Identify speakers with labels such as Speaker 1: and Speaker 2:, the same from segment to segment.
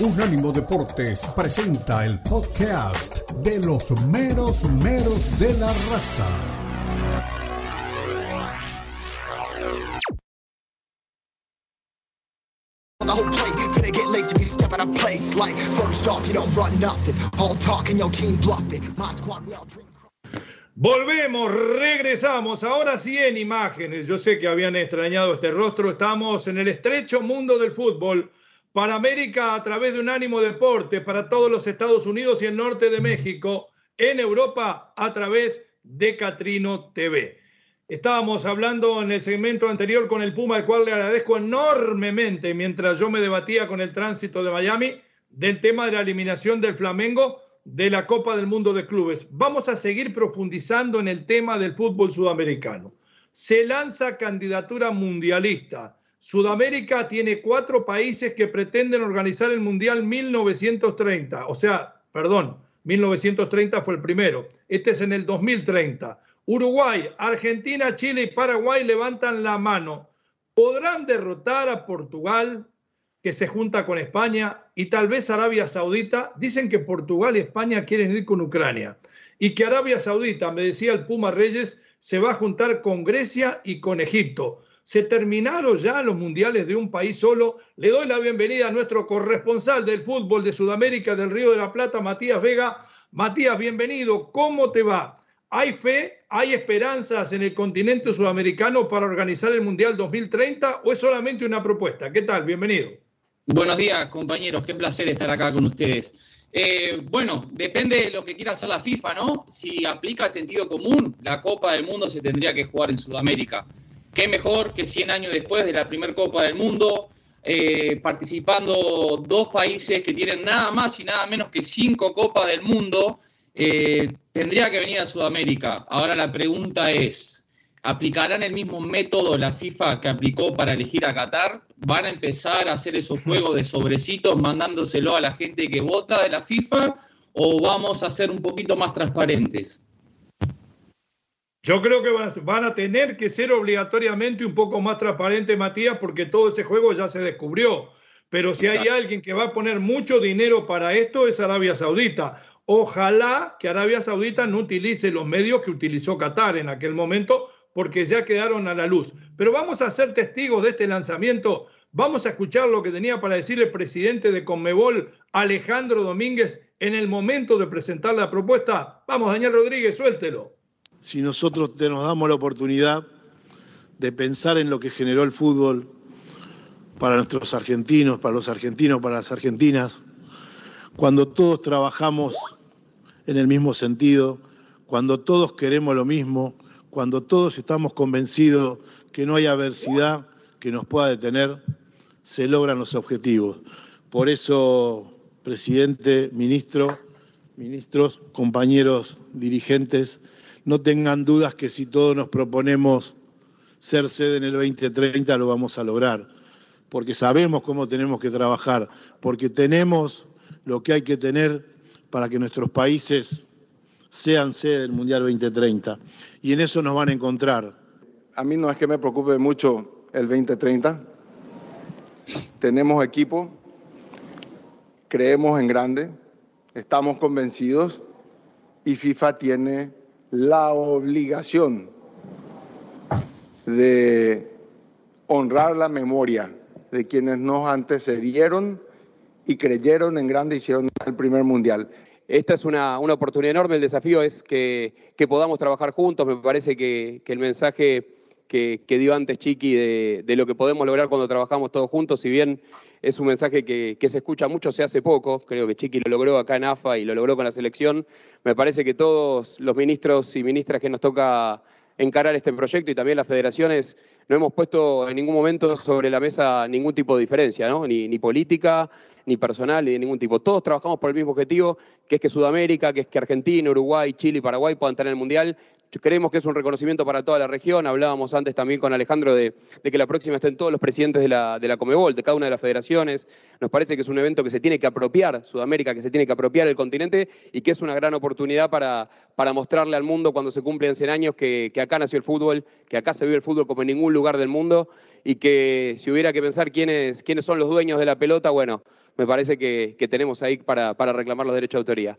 Speaker 1: Unánimo Deportes presenta el podcast de los meros meros de la raza.
Speaker 2: Volvemos, regresamos, ahora sí en imágenes. Yo sé que habían extrañado este rostro. Estamos en el estrecho mundo del fútbol. Para América a través de Unánimo Deporte, para todos los Estados Unidos y el norte de México. En Europa a través de Catrino TV. Estábamos hablando en el segmento anterior con el Puma, al cual le agradezco enormemente mientras yo me debatía con el tránsito de Miami del tema de la eliminación del Flamengo de la Copa del Mundo de Clubes. Vamos a seguir profundizando en el tema del fútbol sudamericano. Se lanza candidatura mundialista. Sudamérica tiene cuatro países que pretenden organizar el Mundial 1930. O sea, perdón, 1930 fue el primero. Este es en el 2030. Uruguay, Argentina, Chile y Paraguay levantan la mano. ¿Podrán derrotar a Portugal, que se junta con España, y tal vez Arabia Saudita? Dicen que Portugal y España quieren ir con Ucrania. Y que Arabia Saudita, me decía el Puma Reyes, se va a juntar con Grecia y con Egipto. Se terminaron ya los mundiales de un país solo. Le doy la bienvenida a nuestro corresponsal del fútbol de Sudamérica, del Río de la Plata, Matías Vega. Matías, bienvenido. ¿Cómo te va? ¿Hay fe, hay esperanzas en el continente sudamericano para organizar el Mundial 2030 o es solamente una propuesta? ¿Qué tal? Bienvenido.
Speaker 3: Buenos días, compañeros. Qué placer estar acá con ustedes. Eh, bueno, depende de lo que quiera hacer la FIFA, ¿no? Si aplica el sentido común, la Copa del Mundo se tendría que jugar en Sudamérica. Qué mejor que 100 años después de la primera Copa del Mundo, eh, participando dos países que tienen nada más y nada menos que cinco Copas del Mundo eh, tendría que venir a Sudamérica. Ahora la pregunta es, ¿aplicarán el mismo método la FIFA que aplicó para elegir a Qatar? ¿Van a empezar a hacer esos juegos de sobrecitos mandándoselo a la gente que vota de la FIFA? ¿O vamos a ser un poquito más transparentes?
Speaker 2: Yo creo que van a, tener que ser obligatoriamente un poco más transparentes, Matías, porque todo ese juego ya se descubrió. Pero si hay alguien que va a poner mucho dinero para esto es Arabia Saudita. Ojalá que Arabia Saudita no utilice los medios que utilizó Qatar en aquel momento, porque ya quedaron a la luz. Pero vamos a ser testigos de este lanzamiento. Vamos a escuchar lo que tenía para decir el presidente de Conmebol, Alejandro Domínguez, en el momento de presentar la propuesta. Vamos, Daniel Rodríguez, suéltelo.
Speaker 4: Si nosotros te nos damos la oportunidad de pensar en lo que generó el fútbol para nuestros argentinos, para los argentinos, para las argentinas, cuando todos trabajamos en el mismo sentido, cuando todos queremos lo mismo, cuando todos estamos convencidos que no hay adversidad que nos pueda detener, se logran los objetivos. Por eso, presidente, ministro, ministros, compañeros dirigentes, no tengan dudas que si todos nos proponemos ser sede en el 2030 lo vamos a lograr, porque sabemos cómo tenemos que trabajar, porque tenemos lo que hay que tener para que nuestros países sean sede del Mundial 2030. Y en eso nos van a encontrar.
Speaker 5: A mí no es que me preocupe mucho el 2030. Tenemos equipo, creemos en grande, estamos convencidos y FIFA tiene la obligación de honrar la memoria de quienes nos antecedieron y creyeron en grande y hicieron el primer mundial.
Speaker 6: Esta es una, una oportunidad enorme, el desafío es que, que, podamos trabajar juntos, me parece que, que el mensaje que, que, dio antes Chiqui de, de, lo que podemos lograr cuando trabajamos todos juntos, si bien es un mensaje que, se escucha mucho, se hace poco, creo que Chiqui lo logró acá en AFA y lo logró con la selección, me parece que todos los ministros y ministras que nos toca encarar este proyecto y también las federaciones, no hemos puesto en ningún momento sobre la mesa ningún tipo de diferencia, ¿no? ni política, ni personal, ni de ningún tipo. Todos trabajamos por el mismo objetivo, que es que Sudamérica, que es que Argentina, Uruguay, Chile y Paraguay puedan en el Mundial. Creemos que es un reconocimiento para toda la región. Hablábamos antes también con Alejandro de, de que la próxima estén todos los presidentes de la, de la Comebol, de cada una de las federaciones. Nos parece que es un evento que se tiene que apropiar, Sudamérica, que se tiene que apropiar el continente y que es una gran oportunidad para, para mostrarle al mundo cuando se cumplen 100 años que, que acá nació el fútbol, que acá se vive el fútbol como en ningún lugar del mundo y que si hubiera que pensar quiénes, quiénes son los dueños de la pelota, bueno, me parece que, tenemos ahí para, reclamar los derechos de autoría.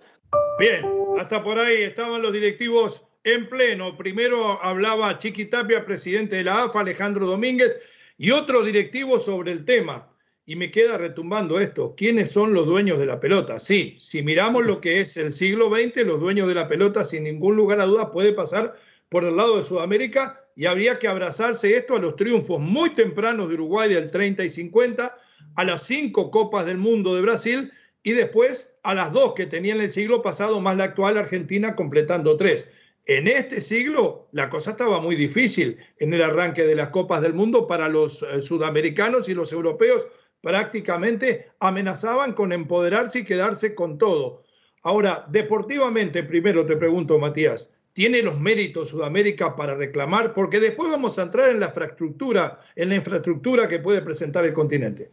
Speaker 2: Bien, hasta por ahí estaban los directivos en pleno. Primero hablaba Chiqui Tapia, presidente de la AFA, Alejandro Domínguez, y otros directivos sobre el tema. Y me queda retumbando esto. ¿Quiénes son los dueños de la pelota? Sí, si miramos lo que es el siglo XX, los dueños de la pelota, sin ningún lugar a dudas, puede pasar por el lado de Sudamérica y habría que abrazarse esto a los triunfos muy tempranos de Uruguay del 30 y 50, a las cinco copas del mundo de Brasil y después a las dos que tenía en el siglo pasado, más la actual Argentina completando tres. En este siglo la cosa estaba muy difícil en el arranque de las copas del mundo para los eh, sudamericanos y los europeos prácticamente amenazaban con empoderarse y quedarse con todo. Ahora, deportivamente, primero te pregunto, Matías, ¿tiene los méritos Sudamérica para reclamar? Porque después vamos a entrar en la infraestructura, en la infraestructura que puede presentar el continente.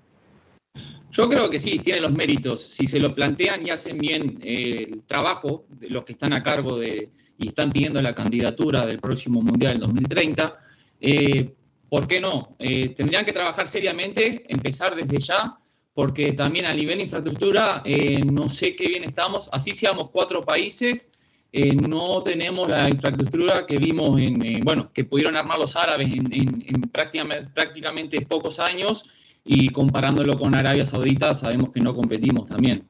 Speaker 3: Yo creo que sí, tiene los méritos. Si se lo plantean y hacen bien eh, el trabajo de los que están a cargo de y están pidiendo la candidatura del próximo Mundial 2030, eh, ¿por qué no? Eh, tendrían que trabajar seriamente, empezar desde ya, porque también a nivel de infraestructura no sé qué bien estamos. Así seamos cuatro países, no tenemos la infraestructura que vimos en, bueno, que pudieron armar los árabes en, prácticamente, prácticamente pocos años y comparándolo con Arabia Saudita sabemos que no competimos también.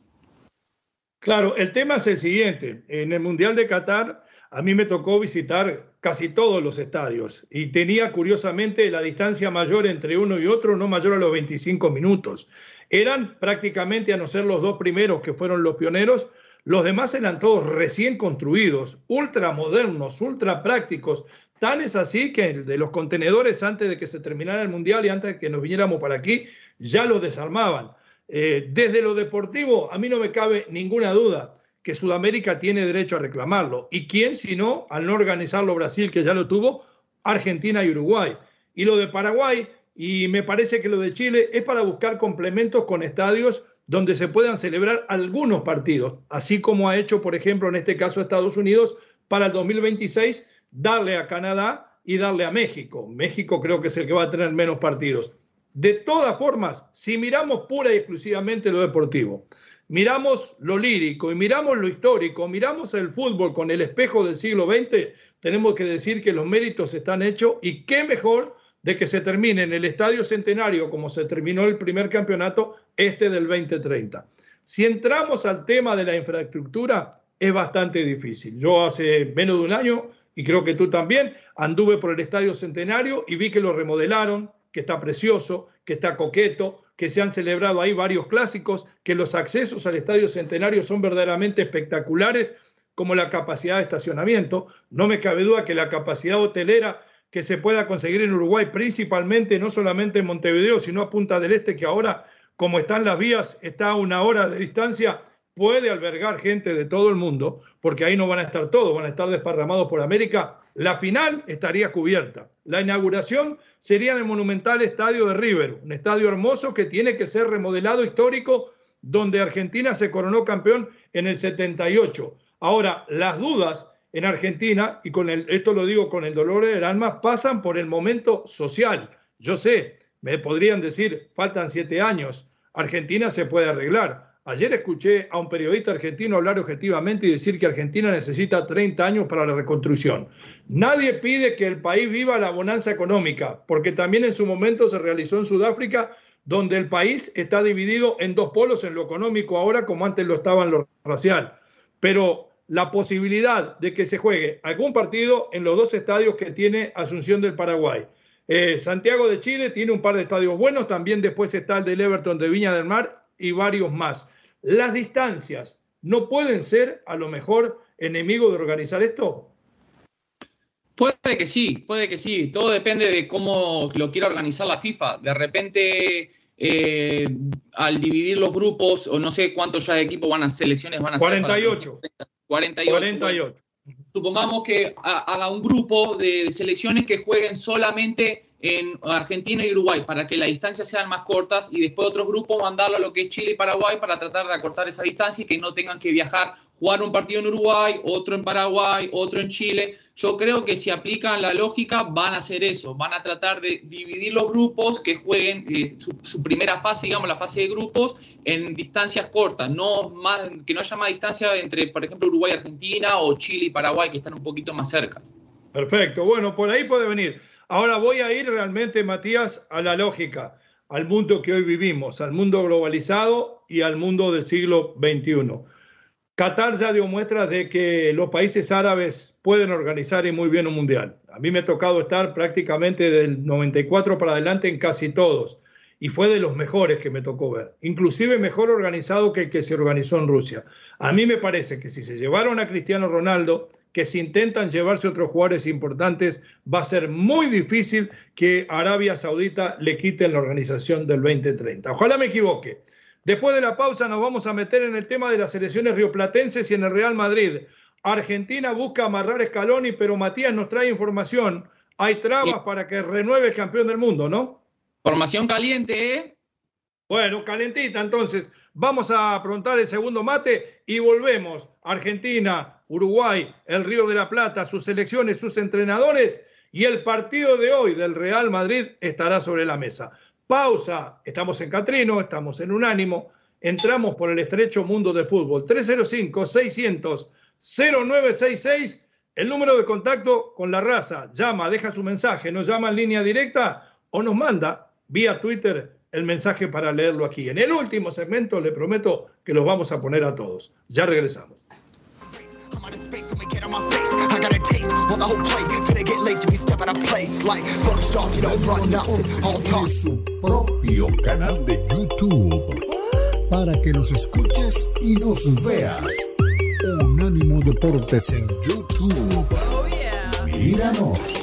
Speaker 2: Claro, el tema es el siguiente. En el Mundial de Qatar a mí me tocó visitar casi todos los estadios y tenía curiosamente la distancia mayor entre uno y otro, no mayor a los 25 minutos. Eran prácticamente, a no ser los dos primeros que fueron los pioneros, los demás eran todos recién construidos, ultra modernos, ultra prácticos, Tan es así que de los contenedores, antes de que se terminara el Mundial y antes de que nos viniéramos para aquí, ya los desarmaban. Eh, desde lo deportivo, a mí no me cabe ninguna duda que Sudamérica tiene derecho a reclamarlo. ¿Y quién, si no, al no organizarlo Brasil, que ya lo tuvo, Argentina y Uruguay? Y lo de Paraguay, y me parece que lo de Chile, es para buscar complementos con estadios donde se puedan celebrar algunos partidos, así como ha hecho, por ejemplo, en este caso Estados Unidos para el 2026 darle a Canadá y darle a México. México creo que es el que va a tener menos partidos. De todas formas, si miramos pura y exclusivamente lo deportivo, miramos lo lírico y miramos lo histórico, miramos el fútbol con el espejo del siglo XX, tenemos que decir que los méritos están hechos y qué mejor de que se termine en el Estadio Centenario como se terminó el primer campeonato, este del 2030. Si entramos al tema de la infraestructura, es bastante difícil. Yo hace menos de un año y creo que tú también, anduve por el Estadio Centenario y vi que lo remodelaron, que está precioso, que está coqueto, que se han celebrado ahí varios clásicos, que los accesos al Estadio Centenario son verdaderamente espectaculares, como la capacidad de estacionamiento. No me cabe duda que la capacidad hotelera que se pueda conseguir en Uruguay, principalmente no solamente en Montevideo, sino a Punta del Este, que ahora, como están las vías, está a una hora de distancia, puede albergar gente de todo el mundo, porque ahí no van a estar todos, van a estar desparramados por América. La final estaría cubierta. La inauguración sería en el monumental estadio de River, un estadio hermoso que tiene que ser remodelado histórico, donde Argentina se coronó campeón en el 78. Ahora, las dudas en Argentina, y con el, esto lo digo con el dolor del alma, pasan por el momento social. Yo sé, me podrían decir, faltan siete años, Argentina se puede arreglar Ayer escuché a un periodista argentino hablar objetivamente y decir que Argentina necesita 30 años para la reconstrucción. Nadie pide que el país viva la bonanza económica, porque también en su momento se realizó en Sudáfrica, donde el país está dividido en dos polos, en lo económico ahora como antes lo estaba en lo racial. Pero la posibilidad de que se juegue algún partido en los dos estadios que tiene Asunción del Paraguay. Eh, Santiago de Chile tiene un par de estadios buenos, también después está el del Everton de Viña del Mar y varios más. Las distancias no pueden ser a lo mejor enemigos de organizar esto.
Speaker 3: Puede que sí, puede que sí. Todo depende de cómo lo quiera organizar la FIFA. De repente, eh, al dividir los grupos, o no sé cuántos ya de equipos van a selecciones van a
Speaker 2: 48.
Speaker 3: ser. 48. 48. supongamos que haga un grupo de selecciones que jueguen solamente en Argentina y Uruguay para que las distancias sean más cortas y después otros grupos mandarlo a lo que es Chile y Paraguay para tratar de acortar esa distancia y que no tengan que viajar, jugar un partido en Uruguay, otro en Paraguay, otro en Chile. Yo creo que si aplican la lógica van a hacer eso, van a tratar de dividir los grupos que jueguen eh, su, primera fase, digamos la fase de grupos, en distancias cortas, no más, que no haya más distancia entre, por ejemplo, Uruguay, Argentina o Chile y Paraguay que están un poquito más cerca.
Speaker 2: Perfecto, bueno, por ahí puede venir. Ahora voy a ir realmente, Matías, a la lógica, al mundo que hoy vivimos, al mundo globalizado y al mundo del siglo XXI. Qatar ya dio muestras de que los países árabes pueden organizar y muy bien un mundial. A mí me ha tocado estar prácticamente del 94 para adelante en casi todos y fue de los mejores que me tocó ver, inclusive mejor organizado que el que se organizó en Rusia. A mí me parece que si se llevaron a Cristiano Ronaldo, que si intentan llevarse otros jugadores importantes, va a ser muy difícil que Arabia Saudita le quiten la organización del 2030. Ojalá me equivoque. Después de la pausa nos vamos a meter en el tema de las selecciones rioplatenses y en el Real Madrid. Argentina busca amarrar Scaloni, pero Matías nos trae información. Hay trabas para que renueve el campeón del mundo, ¿no?
Speaker 3: Formación caliente, ¿eh?
Speaker 2: Bueno, calentita, entonces. Vamos a afrontar el segundo mate y volvemos. Argentina, Uruguay, el Río de la Plata, sus selecciones, sus entrenadores y el partido de hoy del Real Madrid estará sobre la mesa. Pausa, estamos en Catrino, estamos en Unánimo, entramos por el estrecho mundo del fútbol. 305-600-0966, el número de contacto con la raza. Llama, deja su mensaje, nos llama en línea directa o nos manda vía Twitter el mensaje para leerlo aquí. En el último segmento le prometo que los vamos a poner a todos. Ya regresamos. Su propio canal de YouTube para que nos escuches y nos veas. Unánimo Deportes en YouTube. Oh. Míranos.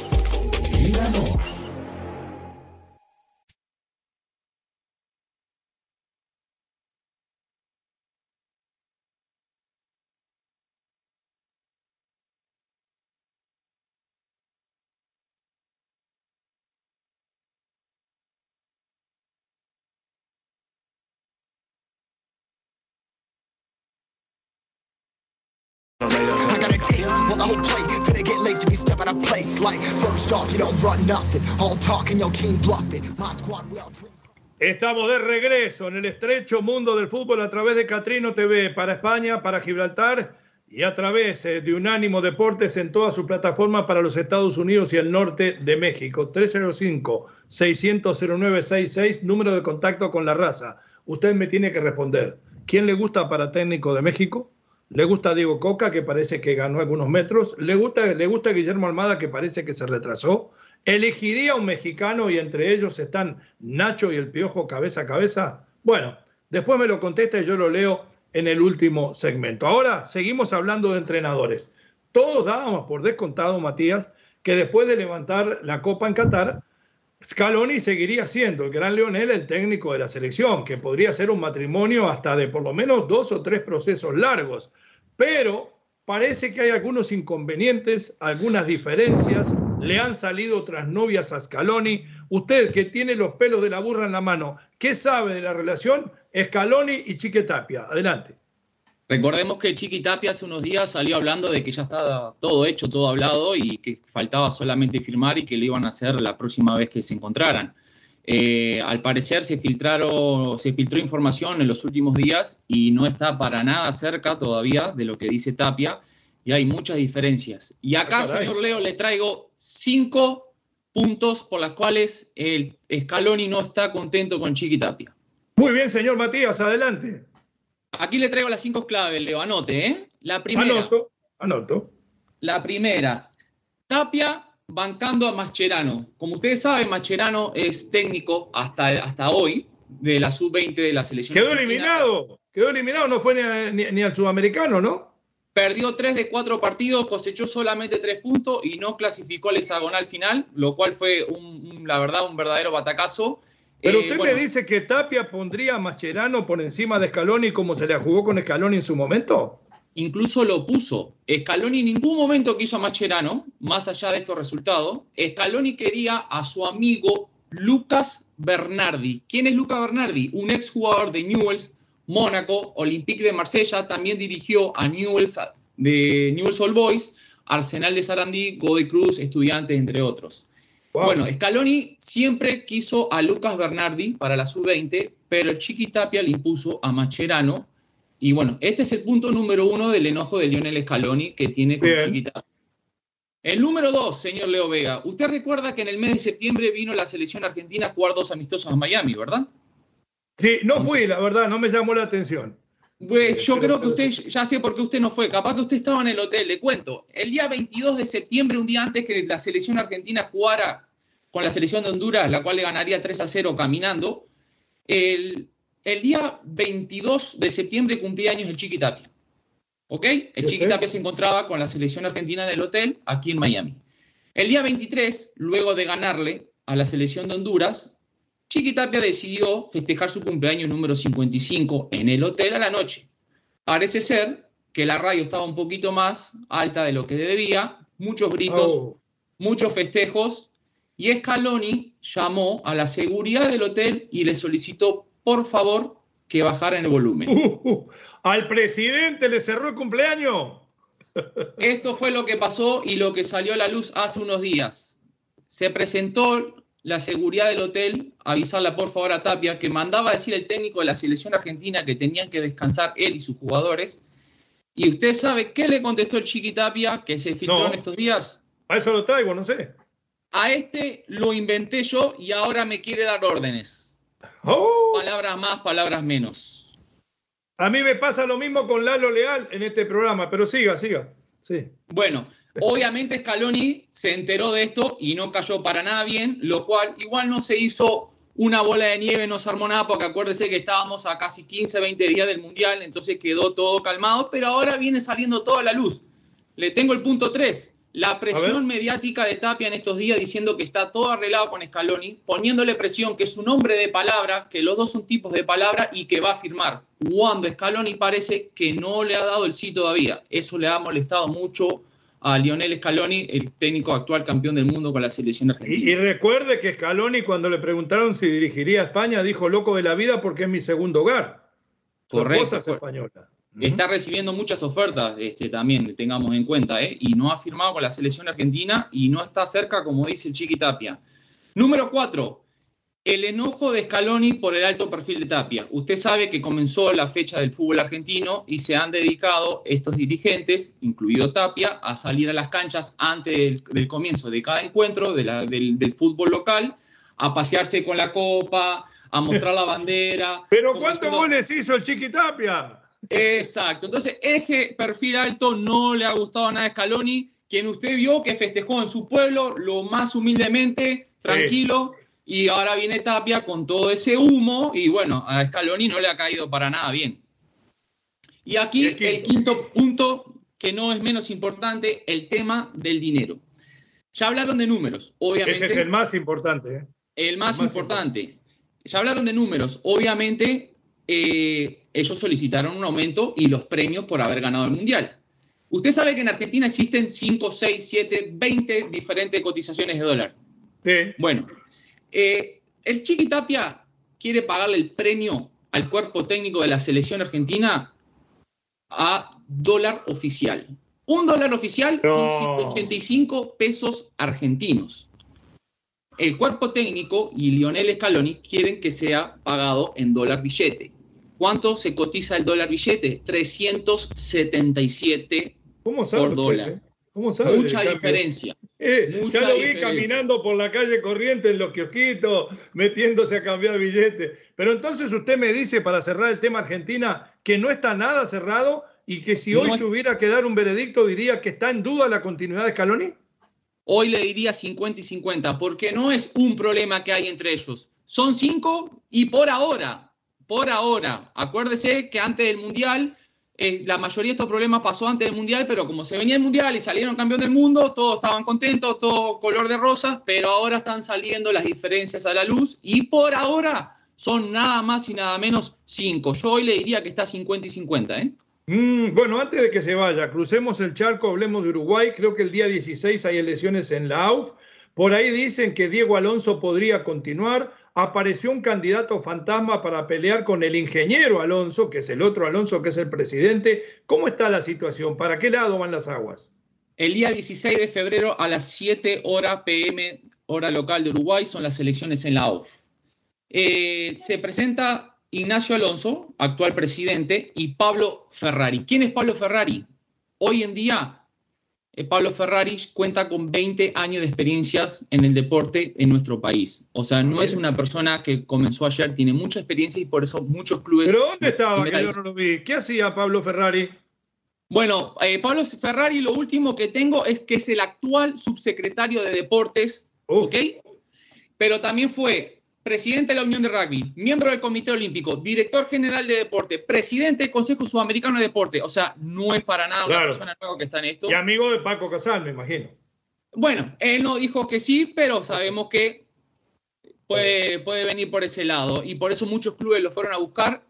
Speaker 2: Estamos de regreso en el estrecho mundo del fútbol a través de Catrino TV para España, para Gibraltar y a través eh, de Unánimo Deportes en toda su plataforma para los Estados Unidos y el norte de México. 305-600-0966, número de contacto con la raza. Usted me tiene que responder. ¿Quién le gusta para técnico de México? Le gusta Diego Coca, que parece que ganó algunos metros. Le gusta, le gusta Guillermo Almada, que parece que se retrasó. Elegiría un mexicano y entre ellos están Nacho y el Piojo cabeza a cabeza. Bueno, después me lo contesta y yo lo leo en el último segmento. Ahora seguimos hablando de entrenadores. Todos dábamos por descontado, Matías, que después de levantar la Copa en Qatar, Scaloni seguiría siendo el gran Leonel el técnico de la selección, que podría ser un matrimonio hasta de por lo menos dos o tres procesos largos. Pero parece que hay algunos inconvenientes, algunas diferencias. Le han salido otras novias a Scaloni. Usted que tiene los pelos de la burra en la mano, ¿qué sabe de la relación Scaloni y Chiquetapia? Adelante.
Speaker 3: Recordemos que Chiqui Tapia hace unos días salió hablando de que ya estaba todo hecho, todo hablado y que faltaba solamente firmar y que lo iban a hacer la próxima vez que se encontraran. Eh, al parecer se, filtraron, se filtró información en los últimos días y no está para nada cerca todavía de lo que dice Tapia y hay muchas diferencias. Y acá, señor Leo, le traigo cinco puntos por las cuales el Scaloni no está contento con Chiqui Tapia.
Speaker 2: Muy bien, señor Matías, adelante.
Speaker 3: Aquí le traigo las cinco claves, Leo, anote, ¿eh? La primera.
Speaker 2: Anoto, anoto.
Speaker 3: La primera, Tapia bancando a Mascherano. Como ustedes saben, Mascherano es técnico hasta, hasta hoy de la sub-20 de la selección.
Speaker 2: Quedó eliminado, quedó eliminado, no fue ni, al sudamericano, ¿no?
Speaker 3: Perdió tres de cuatro partidos, cosechó solamente tres puntos y no clasificó al hexagonal final, lo cual fue, un, la verdad, un verdadero batacazo.
Speaker 2: Pero eh, usted me dice que Tapia pondría a Mascherano por encima de Scaloni como se le jugó con Scaloni en su momento.
Speaker 3: incluso lo puso. Scaloni en ningún momento quiso a Macherano, más allá de estos resultados. Scaloni quería a su amigo Lucas Bernardi. ¿Quién es Lucas Bernardi? Un exjugador de Newell's, Mónaco, Olympique de Marsella, también dirigió a Newell's de Newell's Old Boys, Arsenal de Sarandí, Godoy Cruz, Estudiantes, entre otros. Bueno, Scaloni siempre quiso a Lucas Bernardi para la sub-20, pero el Chiqui Tapia le impuso a Macherano. Y bueno, este es el punto número uno del enojo de Lionel Scaloni que tiene con Chiqui Tapia. El número dos, señor Leo Vega. Usted recuerda que en el mes de septiembre vino la selección argentina a jugar dos amistosos a Miami, ¿verdad?
Speaker 2: Sí, no fui, la verdad, no me llamó la atención.
Speaker 3: Pues yo creo que usted, ya sé por qué usted no fue, capaz que usted estaba en el hotel, le cuento. El día 22 de septiembre, un día antes que la selección argentina jugara con la selección de Honduras, la cual le ganaría 3 a 0 caminando, el, el día 22 de septiembre cumplía años el Chiqui Tapia. ¿Ok? El Chiqui Tapia se encontraba con la selección argentina en el hotel aquí en Miami. El día 23, luego de ganarle a la selección de Honduras, Chiqui Tapia decidió festejar su cumpleaños número 55 en el hotel a la noche. Parece ser que la radio estaba un poquito más alta de lo que debía, muchos gritos,
Speaker 2: Oh.
Speaker 3: muchos festejos, y Scaloni llamó a la seguridad del hotel y le solicitó, por favor, que bajaran el volumen.
Speaker 2: Uh, uh, ¿Al presidente le cerró el cumpleaños?
Speaker 3: Esto fue lo que pasó y lo que salió a la luz hace unos días. Se presentó la seguridad del hotel avisarla por favor a Tapia que mandaba a decir el técnico de la selección argentina que tenían que descansar él y sus jugadores. Y usted sabe qué le contestó el Chiqui Tapia que se filtró
Speaker 2: No.
Speaker 3: en estos días.
Speaker 2: A eso lo traigo, no sé.
Speaker 3: A este lo inventé yo y ahora me quiere dar órdenes.
Speaker 2: Oh,
Speaker 3: Palabras más, palabras menos.
Speaker 2: a mí me pasa lo mismo con Lalo Leal en este programa, pero siga, siga. Sí.
Speaker 3: Bueno, obviamente Scaloni se enteró de esto y no cayó para nada bien, lo cual igual no se hizo una bola de nieve, no se armó nada, porque acuérdese que estábamos a casi 15, 20 días del Mundial, entonces quedó todo calmado, pero ahora viene saliendo toda la luz. Le tengo el punto 3. La presión mediática de Tapia en estos días diciendo que está todo arreglado con Scaloni, poniéndole presión que es un hombre de palabra, que los dos son tipos de palabra y que va a firmar. Cuando Scaloni parece que no le ha dado el sí todavía. Eso le ha molestado mucho a Lionel Scaloni, el técnico actual campeón del mundo con la selección argentina.
Speaker 2: y recuerde que Scaloni, cuando le preguntaron si dirigiría a España, dijo loco de la vida porque es mi segundo hogar.
Speaker 3: Correcto,
Speaker 2: esposa es
Speaker 3: Está recibiendo muchas ofertas, este, también tengamos en cuenta, ¿eh? y no ha firmado con la selección argentina y no está cerca, como dice el Chiqui Tapia. Número cuatro, el enojo de Scaloni por el alto perfil de Tapia. Usted sabe que comenzó la fecha del fútbol argentino y se han dedicado estos dirigentes, incluido Tapia, a salir a las canchas antes del, del comienzo de cada encuentro de la- del, del fútbol local, a pasearse con la copa, a mostrar la bandera.
Speaker 2: Pero ¿cuántos goles hizo el Chiquitapia?
Speaker 3: Exacto. Entonces, ese perfil alto no le ha gustado nada a Scaloni, quien usted vio que festejó en su pueblo lo más humildemente, tranquilo, y ahora viene Tapia con todo ese humo, y bueno, a Scaloni no le ha caído para nada bien. Y aquí
Speaker 2: Y el quinto.
Speaker 3: el quinto punto, que no es menos importante, el tema del dinero. Ya hablaron de números, obviamente.
Speaker 2: Ese es el más importante. ¿eh?
Speaker 3: El más,
Speaker 2: El más
Speaker 3: importante. Ya hablaron de números. Obviamente, eh, ellos solicitaron un aumento y los premios por haber ganado el Mundial. Usted sabe que en Argentina existen 5, 6, 7, 20 diferentes cotizaciones de dólar.
Speaker 2: Sí.
Speaker 3: Bueno, eh, el Chiqui Tapia quiere pagarle el premio al cuerpo técnico de la selección argentina a dólar oficial. Un dólar oficial son
Speaker 2: No.
Speaker 3: 185 pesos argentinos. El cuerpo técnico y Lionel Scaloni quieren que sea pagado en dólar billete. ¿Cuánto se cotiza el dólar billete? 377.
Speaker 2: ¿Cómo sabe
Speaker 3: Por
Speaker 2: usted,
Speaker 3: dólar.
Speaker 2: eh? ¿Cómo sabe
Speaker 3: Mucha diferencia.
Speaker 2: Eh,
Speaker 3: Mucha
Speaker 2: ya lo vi
Speaker 3: diferencia.
Speaker 2: caminando por la calle corriente en los kiosquitos, metiéndose a cambiar billetes. Pero entonces usted me dice, para cerrar el tema Argentina, que no está nada cerrado y que si
Speaker 3: No
Speaker 2: hoy
Speaker 3: es-
Speaker 2: tuviera que dar un veredicto diría que está en duda la continuidad de Scaloni.
Speaker 3: Hoy le diría 50 y 50, porque no es un problema que hay entre ellos. Son cinco y por ahora, por ahora. Acuérdese que antes del Mundial, eh, la mayoría de estos problemas pasó antes del Mundial, pero como se venía el Mundial y salieron campeón del mundo, todos estaban contentos, todo color de rosas, pero ahora están saliendo las diferencias a la luz y por ahora son nada más y nada menos cinco. Yo hoy le diría que está 50 y 50, ¿eh?
Speaker 2: Mm, bueno, antes de que se vaya, crucemos el charco, hablemos de Uruguay. Creo que el día 16 hay elecciones en la AUF. Por ahí dicen que Diego Alonso podría continuar. Apareció un candidato fantasma para pelear con el ingeniero Alonso, que es el otro Alonso, que es el presidente. ¿Cómo está la situación? ¿Para qué lado van las aguas?
Speaker 3: El día 16 de febrero a las 7 horas PM, hora local de Uruguay, son las elecciones en la AUF. Eh, se presenta Ignacio Alonso, actual presidente, y Pablo Ferrari. ¿Quién es Pablo Ferrari? Hoy en día, eh, Pablo Ferrari cuenta con 20 años de experiencia en el deporte en nuestro país. O sea, no es una persona que comenzó ayer, tiene mucha experiencia y por eso muchos clubes...
Speaker 2: ¿Pero dónde estaba? Que yo no lo vi. ¿Qué hacía Pablo Ferrari?
Speaker 3: Bueno, eh, Pablo Ferrari, lo último que tengo es que es el actual subsecretario de Deportes, uh. ¿ok? Pero también fue presidente de la Unión de Rugby, miembro del Comité Olímpico, director general de deporte, presidente del Consejo Sudamericano de Deporte. O sea, no es para nada una persona nueva que está en esto.
Speaker 2: Y amigo de Paco Casal, me imagino.
Speaker 3: Bueno, él no dijo que sí, pero sabemos que puede, puede venir por ese lado. Y por eso muchos clubes lo fueron a buscar,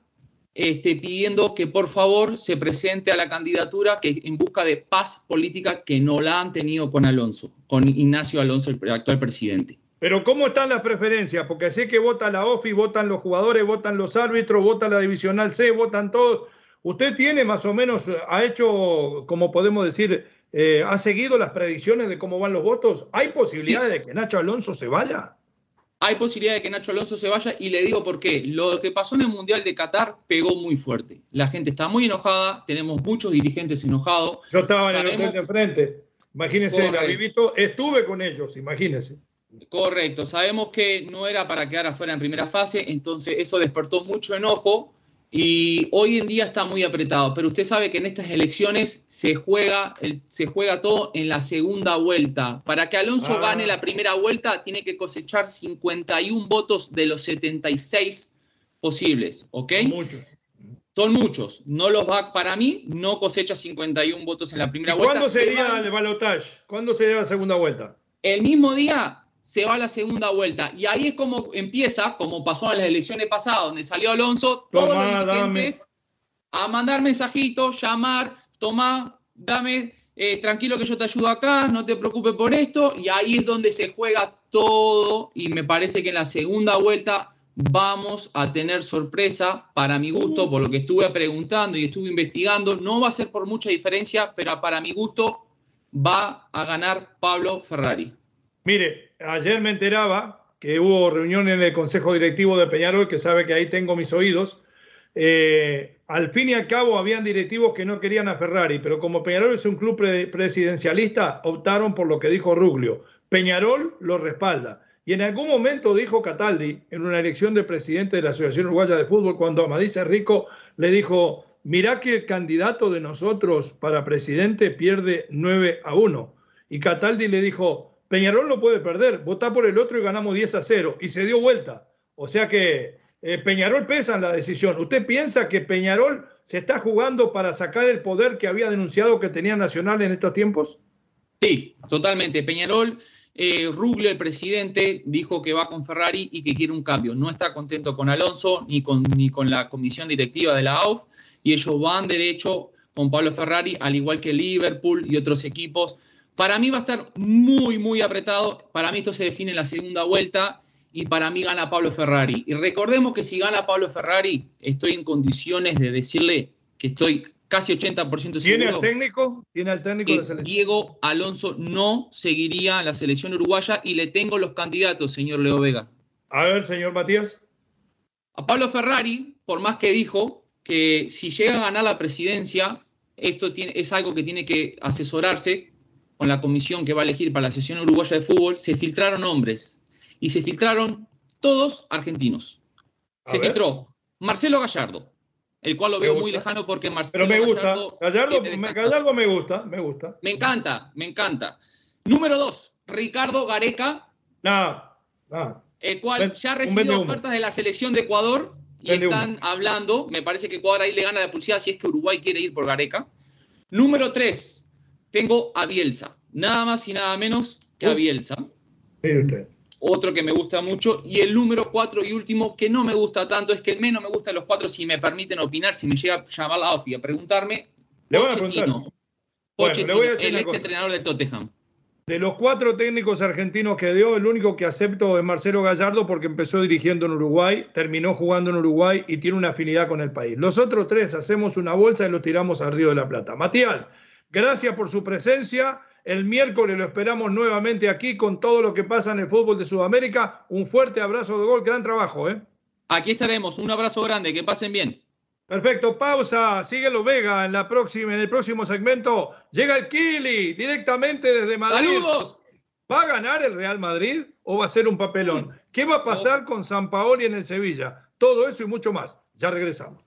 Speaker 3: este, pidiendo que por favor se presente a la candidatura que, en busca de paz política que no la han tenido con Alonso, con Ignacio Alonso, el actual presidente.
Speaker 2: Pero ¿cómo están las preferencias? Porque sé que vota la OFI, votan los jugadores, votan los árbitros, vota la Divisional C, votan todos. ¿Usted tiene más o menos, ha hecho, como podemos decir, eh, ha seguido las predicciones de cómo van los votos? ¿Hay posibilidades de que Nacho Alonso se vaya?
Speaker 3: Hay posibilidad de que Nacho Alonso se vaya y le digo por qué. Lo que pasó en el Mundial de Qatar pegó muy fuerte. La gente está muy enojada, tenemos muchos dirigentes enojados.
Speaker 2: Yo estaba en el hotel de enfrente. Imagínense, la vivito, estuve con ellos, imagínense.
Speaker 3: Correcto, sabemos que no era para quedar afuera en primera fase, entonces eso despertó mucho enojo y hoy en día está muy apretado, pero usted sabe que en estas elecciones se juega, se juega todo en la segunda vuelta. Para que Alonso ah. gane la primera vuelta tiene que cosechar 51 votos de los 76 posibles, ¿ok? Son muchos. Son muchos. No los va, para mí, no cosecha 51 votos en la primera vuelta.
Speaker 2: ¿Cuándo sería el balotaje? ¿Cuándo sería la segunda vuelta?
Speaker 3: El mismo día se va a la segunda vuelta. Y ahí es como empieza, como pasó en las elecciones pasadas, donde salió Alonso, todos los dirigentes a mandar mensajitos, llamar, tomá, dame, eh, tranquilo que yo te ayudo acá, no te preocupes por esto. Y ahí es donde se juega todo. Y me parece que en la segunda vuelta vamos a tener sorpresa, para mi gusto, por lo que estuve preguntando y estuve investigando. No va a ser por mucha diferencia, pero para mi gusto va a ganar Pablo Ferrari.
Speaker 2: Mire, ayer me enteraba que hubo reunión en el Consejo Directivo de Peñarol, que sabe que ahí tengo mis oídos. Eh, al fin y al cabo, habían directivos que no querían a Ferrari, pero como Peñarol es un club presidencialista, optaron por lo que dijo Ruglio. Peñarol lo respalda. Y en algún momento dijo Cataldi, en una elección de presidente de la Asociación Uruguaya de Fútbol, cuando Amadís Rico le dijo, mirá que el candidato de nosotros para presidente pierde 9 a 1. Y Cataldi le dijo, Peñarol no puede perder, votá por el otro y ganamos 10 a 0 y se dio vuelta. O sea que eh, Peñarol pesa en la decisión. ¿Usted piensa que Peñarol se está jugando para sacar el poder que había denunciado que tenía Nacional en estos tiempos?
Speaker 3: Sí, totalmente. Peñarol, eh, el presidente, dijo que va con Ferrari y que quiere un cambio. No está contento con Alonso ni con, ni con la comisión directiva de la AUF y ellos van derecho con Pablo Ferrari, al igual que Liverpool y otros equipos para mí va a estar muy, muy apretado. Para mí esto se define en la segunda vuelta y para mí gana Pablo Ferrari. Y recordemos que si gana Pablo Ferrari, estoy en condiciones de decirle que estoy casi 80% seguro.
Speaker 2: ¿Tiene al técnico? ¿Tiene al técnico de selección?
Speaker 3: Diego Alonso no seguiría la selección uruguaya y le tengo los candidatos, señor Leo Vega.
Speaker 2: A ver, señor Matías.
Speaker 3: A Pablo Ferrari, por más que dijo que si llega a ganar la presidencia, esto tiene, es algo que tiene que asesorarse con la comisión que va a elegir para la sesión uruguaya de fútbol, se filtraron nombres y se filtraron todos argentinos. se filtró Marcelo Gallardo, el cual lo veo muy lejano porque Marcelo
Speaker 2: Pero me gusta. Gallardo, Gallardo, me gusta, me gusta.
Speaker 3: Me encanta, me encanta. Número dos, Ricardo Gareca.
Speaker 2: No, no.
Speaker 3: El cual ya recibió ofertas de la selección de Ecuador y están hablando. Me parece que Ecuador ahí le gana la publicidad si es que Uruguay quiere ir por Gareca. Número tres, tengo a Bielsa, nada más y nada menos que a Bielsa. otro que me gusta mucho. Y el número cuatro y último, que no me gusta tanto, es que el menos me gusta de los cuatro, si me permiten opinar, si me llega a llamar la OFI a preguntarme.
Speaker 2: Le voy a preguntar. Bueno,
Speaker 3: Pochettino, le voy a decir el ex entrenador de Tottenham.
Speaker 2: De los cuatro técnicos argentinos que dio, el único que acepto es Marcelo Gallardo porque empezó dirigiendo en Uruguay, terminó jugando en Uruguay y tiene una afinidad con el país. Los otros tres hacemos una bolsa y los tiramos al Río de la Plata. Matías, gracias por su presencia. El miércoles lo esperamos nuevamente aquí con todo lo que pasa en el fútbol de Sudamérica. Un fuerte abrazo de gol, gran trabajo. ¿eh?
Speaker 3: Aquí estaremos, un abrazo grande, que pasen bien.
Speaker 2: Perfecto, pausa. Síguelo Vega en la próxima, en el próximo segmento. Llega el Kili directamente desde Madrid.
Speaker 3: ¡Saludos!
Speaker 2: ¿Va a ganar el Real Madrid o va a ser un papelón? ¿Qué va a pasar con San Paoli en el Sevilla? Todo eso y mucho más. Ya regresamos.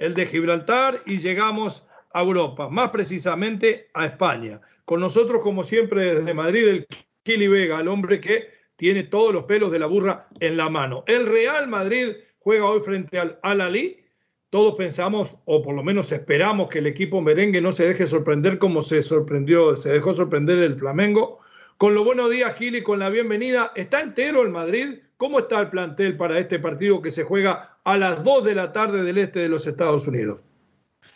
Speaker 2: el de Gibraltar y llegamos a Europa, más precisamente a España. Con nosotros, como siempre, desde Madrid, el Kili Vega, el hombre que tiene todos los pelos de la burra en la mano. El Real Madrid juega hoy frente al Al-Ali todos pensamos, o por lo menos esperamos, que el equipo merengue no se deje sorprender como se sorprendió, se dejó sorprender el Flamengo. Con los buenos días, Gil, con la bienvenida. ¿Está entero el Madrid? ¿Cómo está el plantel para este partido que se juega a las 2 de la tarde del este de los Estados Unidos?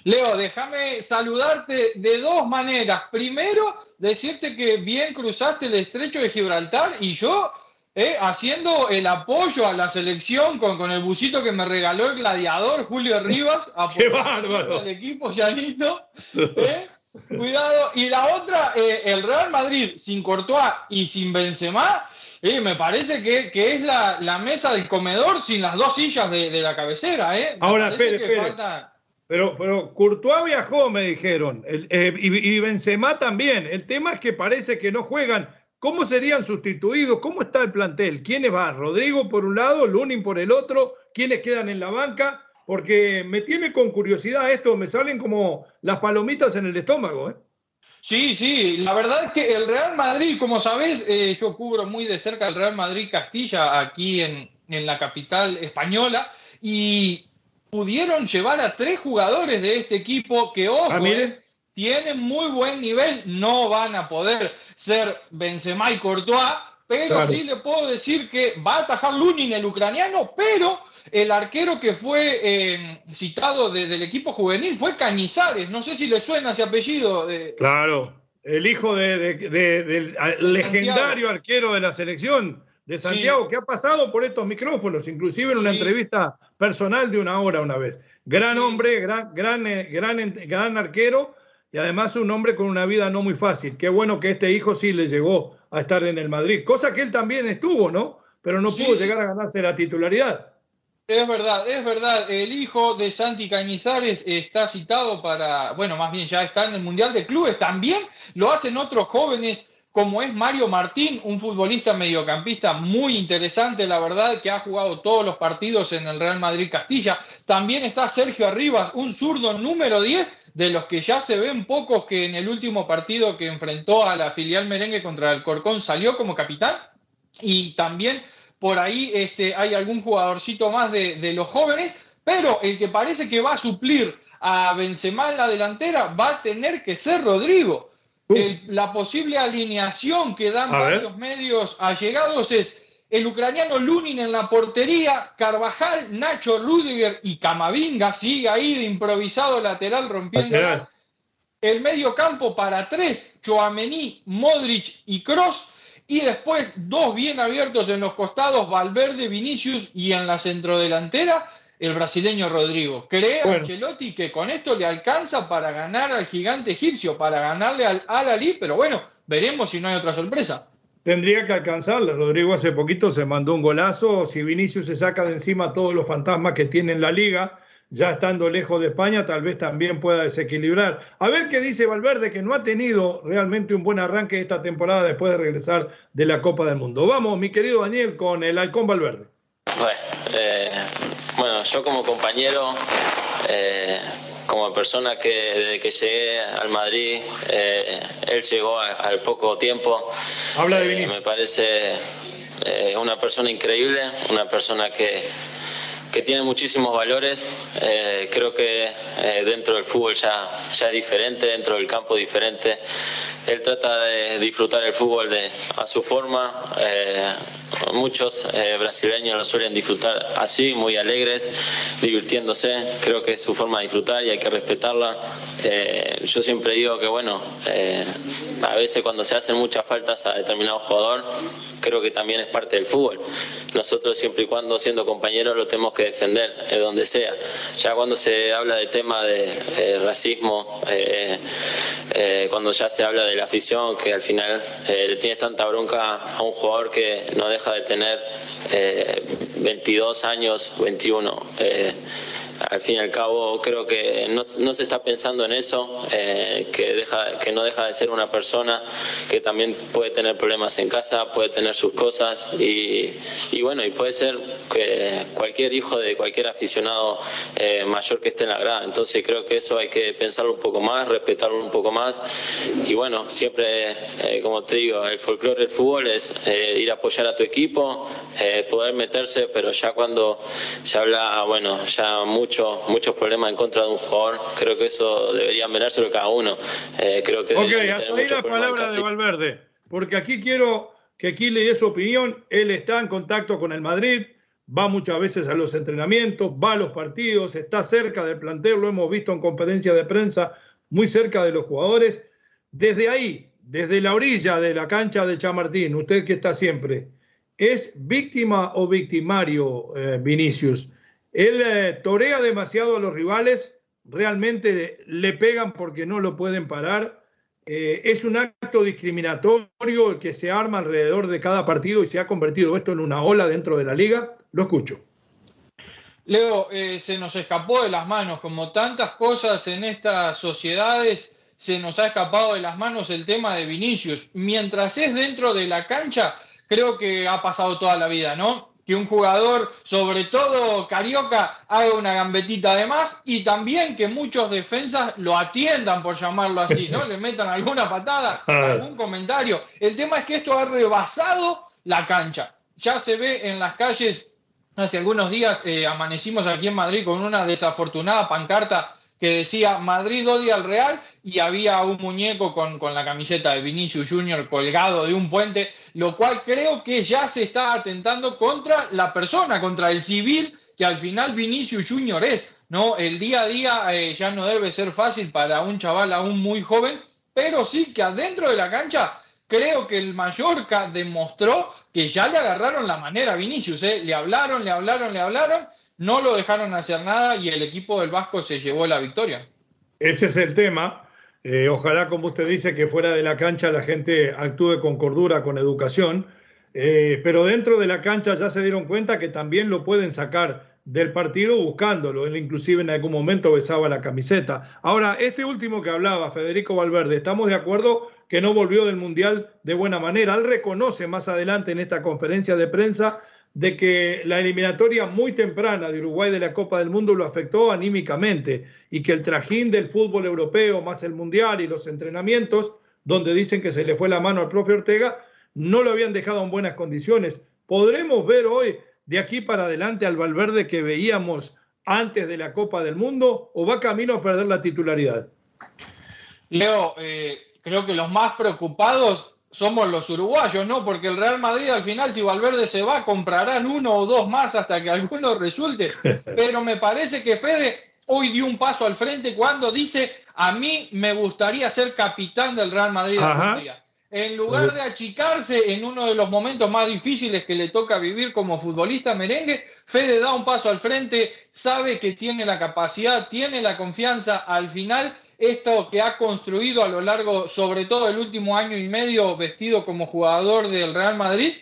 Speaker 7: Leo, déjame saludarte de dos maneras. Primero, decirte que bien cruzaste el estrecho de Gibraltar y yo eh, haciendo el apoyo a la selección con, con, el busito que me regaló el gladiador Julio Rivas,
Speaker 2: ¡Qué bárbaro!
Speaker 7: el equipo llanito. Eh, cuidado. Y la otra, eh, el Real Madrid sin Courtois y sin Benzema, me parece que, que es la, la, mesa del comedor sin las dos sillas de, de la cabecera. ¿eh?
Speaker 2: Ahora, espere, espere. Pero, pero Courtois viajó, me dijeron, el, y, y Benzema también. El tema es que parece que no juegan ¿Cómo serían sustituidos? ¿Cómo está el plantel? ¿Quiénes van? Rodrigo por un lado, Lunin por el otro, ¿quiénes quedan en la banca? Porque me tiene con curiosidad esto, me salen como las palomitas en el estómago. ¿eh?
Speaker 7: Sí, sí, la verdad es que el Real Madrid, como sabés, eh, yo cubro muy de cerca el Real Madrid Castilla aquí en, en la capital española y pudieron llevar a tres jugadores de este equipo que, ojo,
Speaker 2: ah,
Speaker 7: eh, tienen muy buen nivel, no van a poder ser Benzema y Courtois, pero
Speaker 2: Claro.
Speaker 7: sí le puedo decir que va a atajar Lunin, el ucraniano, pero el arquero que fue eh, citado de- del equipo juvenil fue Cañizares, no sé si le suena ese apellido. de-
Speaker 2: Claro, el hijo de- de- de- del legendario arquero de la selección de Santiago, que ha pasado por estos micrófonos, inclusive en una
Speaker 7: Sí.
Speaker 2: entrevista personal de una hora una vez. Gran
Speaker 7: Sí.
Speaker 2: hombre, gran, gran, eh, gran, gran arquero y además un hombre con una vida no muy fácil. Qué bueno que este hijo sí le llegó a estar en el Madrid, cosa que él también estuvo, ¿no? Pero no
Speaker 7: Sí,
Speaker 2: pudo llegar a ganarse la titularidad.
Speaker 7: Es verdad, es verdad. El hijo de Santi Cañizares está citado para, bueno, más bien ya está en el Mundial de Clubes. También lo hacen otros jóvenes, como es Mario Martín, un futbolista mediocampista muy interesante, la verdad, que ha jugado todos los partidos en el Real Madrid Castilla. También está Sergio Arribas, un zurdo número 10, de los que ya se ven pocos que en el último partido que enfrentó a la filial merengue contra el Corcón salió como capitán. Y también por ahí este, hay algún jugadorcito más de, de los jóvenes, pero el que parece que va a suplir a Benzema en la delantera va a tener que ser Rodrigo. El- la posible alineación que dan
Speaker 2: A ver.
Speaker 7: varios medios allegados es el ucraniano Lunin en la portería, Carvajal, Nacho Rudiger y Camavinga sigue ahí de improvisado lateral rompiendo
Speaker 2: Lateral.
Speaker 7: el medio campo para tres, Choamení, Modric y Cross, y después dos bien abiertos en los costados, Valverde, Vinicius, y en la centrodelantera, el brasileño Rodrigo. Cree
Speaker 2: Bueno.
Speaker 7: Ancelotti que con esto le alcanza para ganar al gigante egipcio, para ganarle al Al Ali, pero bueno, veremos si no hay otra sorpresa.
Speaker 2: Tendría que alcanzarle. Rodrigo hace poquito se mandó un golazo. Si Vinicius se saca de encima todos los fantasmas que tiene en la liga, ya estando lejos de España, tal vez también pueda desequilibrar. A ver qué dice Valverde, que no ha tenido realmente un buen arranque esta temporada después de regresar de la Copa del Mundo. Vamos, mi querido Daniel, con el Halcón Valverde.
Speaker 8: Bueno, eh, bueno yo como compañero, eh, como persona que desde que llegué al Madrid, eh, él llegó al poco tiempo.
Speaker 2: Habla de
Speaker 8: Me parece una persona increíble, una persona que que tiene muchísimos valores. Eh, creo que eh, dentro del fútbol ya, ya es diferente, dentro del campo diferente. Él trata de disfrutar el fútbol de, a su forma. Eh, muchos brasileños lo suelen disfrutar así, muy alegres, divirtiéndose. Creo que es su forma de disfrutar y hay que respetarla. yo siempre digo que, bueno, a veces cuando se hacen muchas faltas a determinado jugador, creo que también es parte del fútbol. Nosotros siempre y cuando siendo compañeros lo tenemos que defender, de donde sea. Ya cuando se habla de tema de, racismo, eh, eh, cuando ya se habla de la afición, que al final eh, le tienes tanta bronca a un jugador que no deja de tener 22 años, 21 al fin y al cabo creo que no, no se está pensando en eso, eh, que, deja, que no deja de ser una persona que también puede tener problemas en casa, puede tener sus cosas y, y bueno, y puede ser que cualquier hijo de cualquier aficionado eh, mayor que esté en la grada. Entonces creo que eso hay que pensarlo un poco más, respetarlo un poco más y bueno, siempre, eh, como te digo, el folclore del fútbol es ir a apoyar a tu equipo, poder meterse, pero ya cuando se habla, bueno, ya muy muchos problemas en contra de un jugador. Creo que eso debería mirárselo cada uno. Eh, creo que
Speaker 2: ok, hasta ahí la palabra de Valverde, porque aquí quiero que aquí le dé su opinión. Él está en contacto con el Madrid, va muchas veces a los entrenamientos, va a los partidos, está cerca del plantel, lo hemos visto en conferencia de prensa, muy cerca de los jugadores. Desde ahí, desde la orilla de la cancha de Chamartín, usted que está siempre, ¿es víctima o victimario eh, Vinicius? Él eh, torea demasiado a los rivales, realmente le pegan porque no lo pueden parar. Eh, es un acto discriminatorio que se arma alrededor de cada partido y se ha convertido esto en una ola dentro de la liga. Lo escucho.
Speaker 7: Leo, eh, se nos escapó de las manos, como tantas cosas en estas sociedades, se nos ha escapado de las manos el tema de Vinicius. Mientras es dentro de la cancha, creo que ha pasado toda la vida, ¿no? Que un jugador, sobre todo Carioca, haga una gambetita de más y también que muchos defensas lo atiendan, por llamarlo así, ¿no? Le metan alguna patada, algún comentario. El tema es que esto ha rebasado la cancha. Ya se ve en las calles, hace algunos días eh, amanecimos aquí en Madrid con una desafortunada pancarta que decía Madrid odia al Real y había un muñeco con, con, la camiseta de Vinicius Junior colgado de un puente, lo cual creo que ya se está atentando contra la persona, contra el civil que al final Vinicius Junior es, ¿no? El día a día eh, ya no debe ser fácil para un chaval aún muy joven, pero sí que adentro de la cancha creo que el Mallorca demostró que ya le agarraron la manera a Vinicius, ¿eh? Le hablaron, le hablaron, le hablaron no lo dejaron hacer nada y el equipo del Vasco se llevó la victoria.
Speaker 2: Ese es el tema. Eh, ojalá, como usted dice, que fuera de la cancha la gente actúe con cordura, con educación, eh, pero dentro de la cancha ya se dieron cuenta que también lo pueden sacar del partido buscándolo. Él inclusive en algún momento besaba la camiseta. Ahora, este último que hablaba, Federico Valverde, estamos de acuerdo que no volvió del Mundial de buena manera. Él reconoce más adelante en esta conferencia de prensa de que la eliminatoria muy temprana de Uruguay de la Copa del Mundo lo afectó anímicamente y que el trajín del fútbol europeo más el mundial y los entrenamientos, donde dicen que se le fue la mano al profe Ortega, no lo habían dejado en buenas condiciones. ¿Podremos ver hoy de aquí para adelante al Valverde que veíamos antes de la Copa del Mundo o va camino a perder la titularidad?
Speaker 7: Leo, eh, creo que los más preocupados somos los uruguayos, ¿no? Porque el Real Madrid al final, si Valverde se va, comprarán uno o dos más hasta que alguno resulte. Pero me parece que Fede hoy dio un paso al frente cuando dice, a mí me gustaría ser capitán del Real Madrid. En lugar de achicarse en uno de los momentos más difíciles que le toca vivir como futbolista merengue, Fede da un paso al frente, sabe que tiene la capacidad, tiene la confianza al final esto que ha construido a lo largo, sobre todo el último año y medio, vestido como jugador del Real Madrid,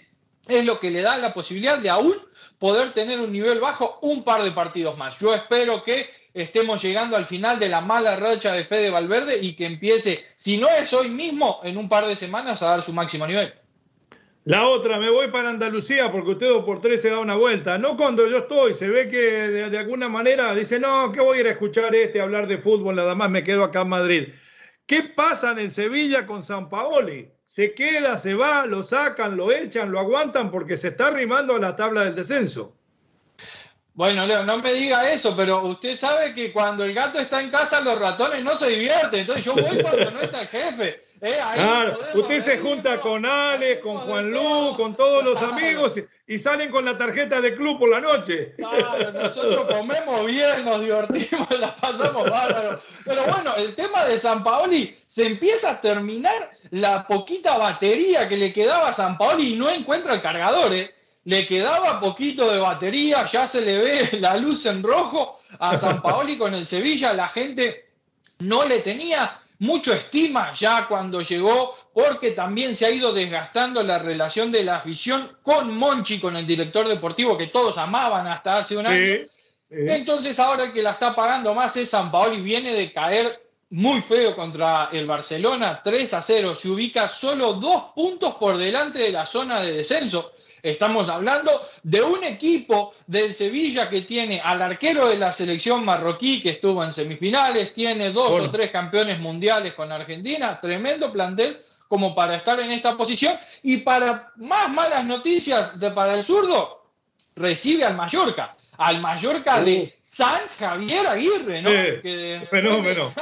Speaker 7: es lo que le da la posibilidad de aún poder tener un nivel bajo un par de partidos más. Yo espero que estemos llegando al final de la mala racha de Fede Valverde y que empiece, si no es hoy mismo, en un par de semanas a dar su máximo nivel.
Speaker 2: La otra, me voy para Andalucía porque usted dos por tres se da una vuelta. No cuando yo estoy, se ve que de, alguna manera dice, no, que voy a ir a escuchar este hablar de fútbol, nada más me quedo acá en Madrid. ¿Qué pasa en Sevilla con San Paoli? Se queda, se va, lo sacan, lo echan, lo aguantan porque se está arrimando a la tabla del descenso.
Speaker 7: Bueno, Leo, no me diga eso, pero usted sabe que cuando el gato está en casa los ratones no se divierten. Entonces yo voy cuando no está el jefe. Eh,
Speaker 2: claro, usted se junta con Ale, con Juan Lu, con todos los amigos y salen con la tarjeta de club por la noche.
Speaker 7: Claro, nosotros comemos bien, nos divertimos, la pasamos bárbaro. Pero bueno, el tema de San Paoli se empieza a terminar la poquita batería que le quedaba a San Paoli y no encuentra el cargador, ¿eh? Le quedaba poquito de batería, ya se le ve la luz en rojo a San Paoli con el Sevilla, la gente no le tenía mucho estima ya cuando llegó, porque también se ha ido desgastando la relación de la afición con Monchi, con el director deportivo que todos amaban hasta hace un año. Entonces ahora el que la está pagando más es San Paoli, viene de caer muy feo contra el Barcelona, 3 a 0, se ubica solo dos puntos por delante de la zona de descenso. Estamos hablando de un equipo del Sevilla que tiene al arquero de la selección marroquí que estuvo en semifinales, tiene dos o tres campeones mundiales con Argentina, tremendo plantel como para estar en esta posición y para más malas noticias de para el zurdo, recibe al Mallorca, al Mallorca de San Javier Aguirre, ¿no?
Speaker 2: fenómeno.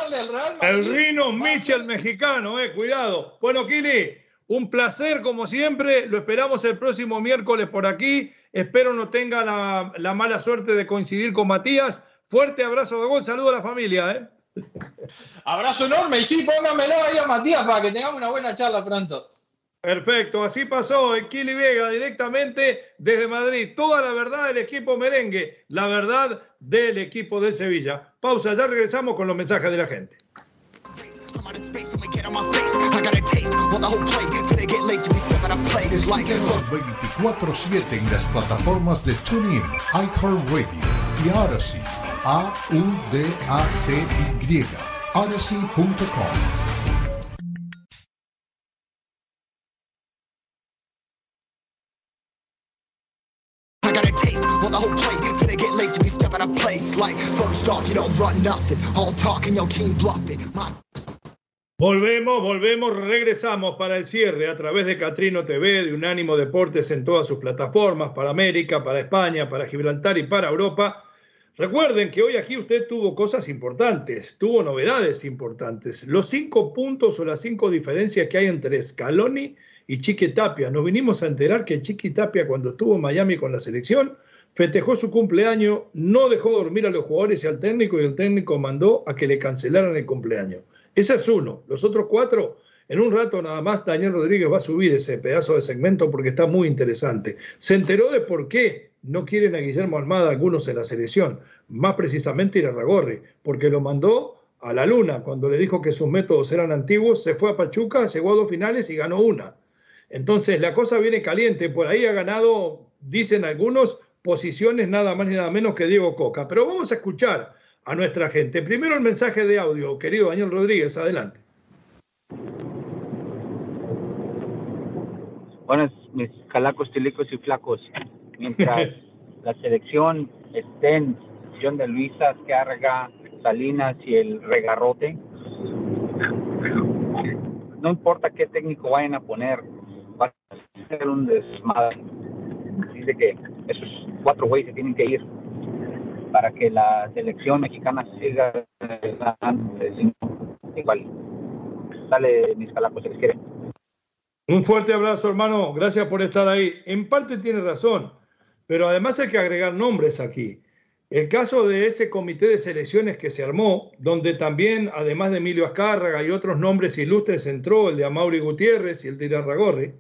Speaker 2: El Rino Michel mexicano, eh, cuidado. Bueno, Kili, un placer, como siempre. Lo esperamos el próximo miércoles por aquí. Espero no tenga la, mala suerte de coincidir con Matías. Fuerte abrazo de gol. Saludo a la familia. ¿eh?
Speaker 7: Abrazo enorme. Y sí, póngamelo ahí a Matías para que tengamos una buena charla pronto.
Speaker 2: Perfecto, así pasó en Kili Vega directamente desde Madrid. Toda la verdad del equipo merengue, la verdad del equipo de Sevilla. Pausa, ya regresamos con los mensajes de la gente. I got a taste. Want the whole plate. Finna get laced to be step out of place. Like
Speaker 1: 24-7 en las plataformas de TuneIn, iHeartRadio y Odyssey. A-U-D-A-C-Y. Odyssey.com.
Speaker 9: I got a taste, want the whole plate. Finna get laced to be step out of place. Like, first off, you don't run nothing. All talking, your team bluffing. My
Speaker 2: Volvemos, volvemos, regresamos para el cierre a través de Catrino TV, de Unánimo Deportes en todas sus plataformas, para América, para España, para Gibraltar y para Europa. Recuerden que hoy aquí usted tuvo cosas importantes, tuvo novedades importantes. Los cinco puntos o las cinco diferencias que hay entre Scaloni y Chiqui Tapia. Nos vinimos a enterar que Chiqui Tapia cuando estuvo en Miami con la selección festejó su cumpleaños, no dejó dormir a los jugadores y al técnico y el técnico mandó a que le cancelaran el cumpleaños. Ese es uno. Los otros cuatro, en un rato nada más, Daniel Rodríguez va a subir ese pedazo de segmento porque está muy interesante. Se enteró de por qué no quieren a Guillermo Almada algunos en la selección, más precisamente Irarragorri, porque lo mandó a la luna cuando le dijo que sus métodos eran antiguos, se fue a Pachuca, llegó a dos finales y ganó una. Entonces la cosa viene caliente, por ahí ha ganado, dicen algunos, posiciones nada más ni nada menos que Diego Coca. Pero vamos a escuchar a nuestra gente. Primero el mensaje de audio, querido Daniel Rodríguez, adelante.
Speaker 10: Buenos, mis calacos, tilicos y flacos. Mientras la selección esté en posición de Luisa, Escarga, Salinas y el Regarrote, no importa qué técnico vayan a poner, va a ser un desmadre. Dice que esos cuatro güeyes se tienen que ir para que la selección mexicana siga igual. Sale mis calacos, se les quiere.
Speaker 2: Un fuerte abrazo, hermano. Gracias por estar ahí. En parte tiene razón, pero además hay que agregar nombres aquí. El caso de ese comité de selecciones que se armó, donde también, además de Emilio Azcárraga y otros nombres ilustres, entró el de Amaury Gutiérrez y el de Irarragorri,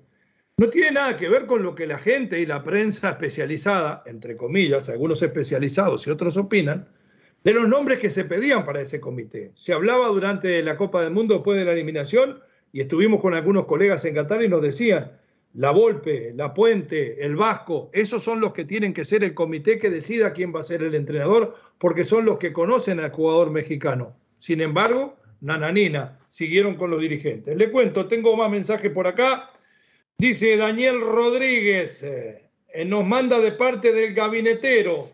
Speaker 2: no tiene nada que ver con lo que la gente y la prensa especializada, entre comillas, algunos especializados y otros opinan, de los nombres que se pedían para ese comité. Se hablaba durante la Copa del Mundo después de la eliminación y estuvimos con algunos colegas en Qatar y nos decían, la Volpe, la Puente, el Vasco, esos son los que tienen que ser el comité que decida quién va a ser el entrenador, porque son los que conocen al jugador mexicano. Sin embargo, Nananina, siguieron con los dirigentes. Le cuento, tengo más mensajes por acá. Dice Daniel Rodríguez, eh, nos manda de parte del gabinetero.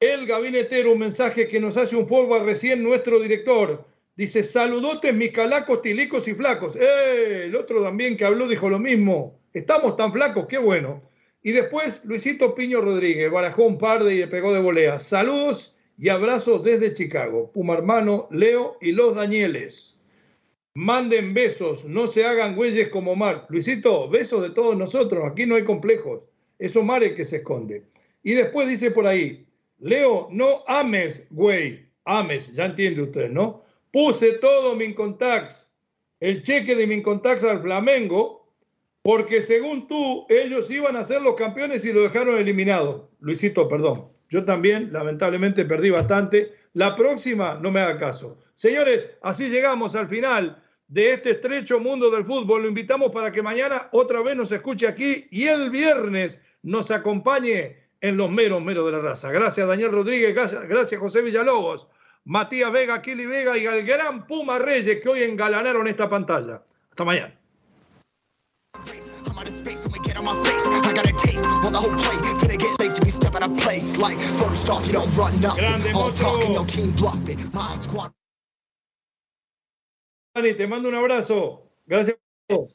Speaker 2: El gabinetero, un mensaje que nos hace un forward recién nuestro director. Dice, saludotes mis calacos, tilicos y flacos. ¡Eh! El otro también que habló dijo lo mismo. Estamos tan flacos, qué bueno. Y después Luisito Piño Rodríguez barajó un par de y le pegó de volea. Saludos y abrazos desde Chicago. Puma hermano, Leo y los Danieles. Manden besos, no se hagan güeyes como Omar. Luisito, besos de todos nosotros, aquí no hay complejos. Es Omar que se esconde. Y después dice por ahí, Leo, no ames, güey. Ames, ya entiende usted, ¿no? Puse todo mi Incontax, el cheque de mi Incontax al Flamengo, porque según tú, ellos iban a ser los campeones y lo dejaron eliminado. Luisito, perdón. Yo también, lamentablemente, perdí bastante. La próxima, no me haga caso. Señores, así llegamos al final de este estrecho mundo del fútbol. Lo invitamos para que mañana otra vez nos escuche aquí y el viernes nos acompañe en los meros, meros de la raza. Gracias, Daniel Rodríguez. Gracias, José Villalobos. Matías Vega, Kili Vega y al gran Puma Reyes que hoy engalanaron esta pantalla. Hasta mañana. Grande, te mando un abrazo. Gracias por todo.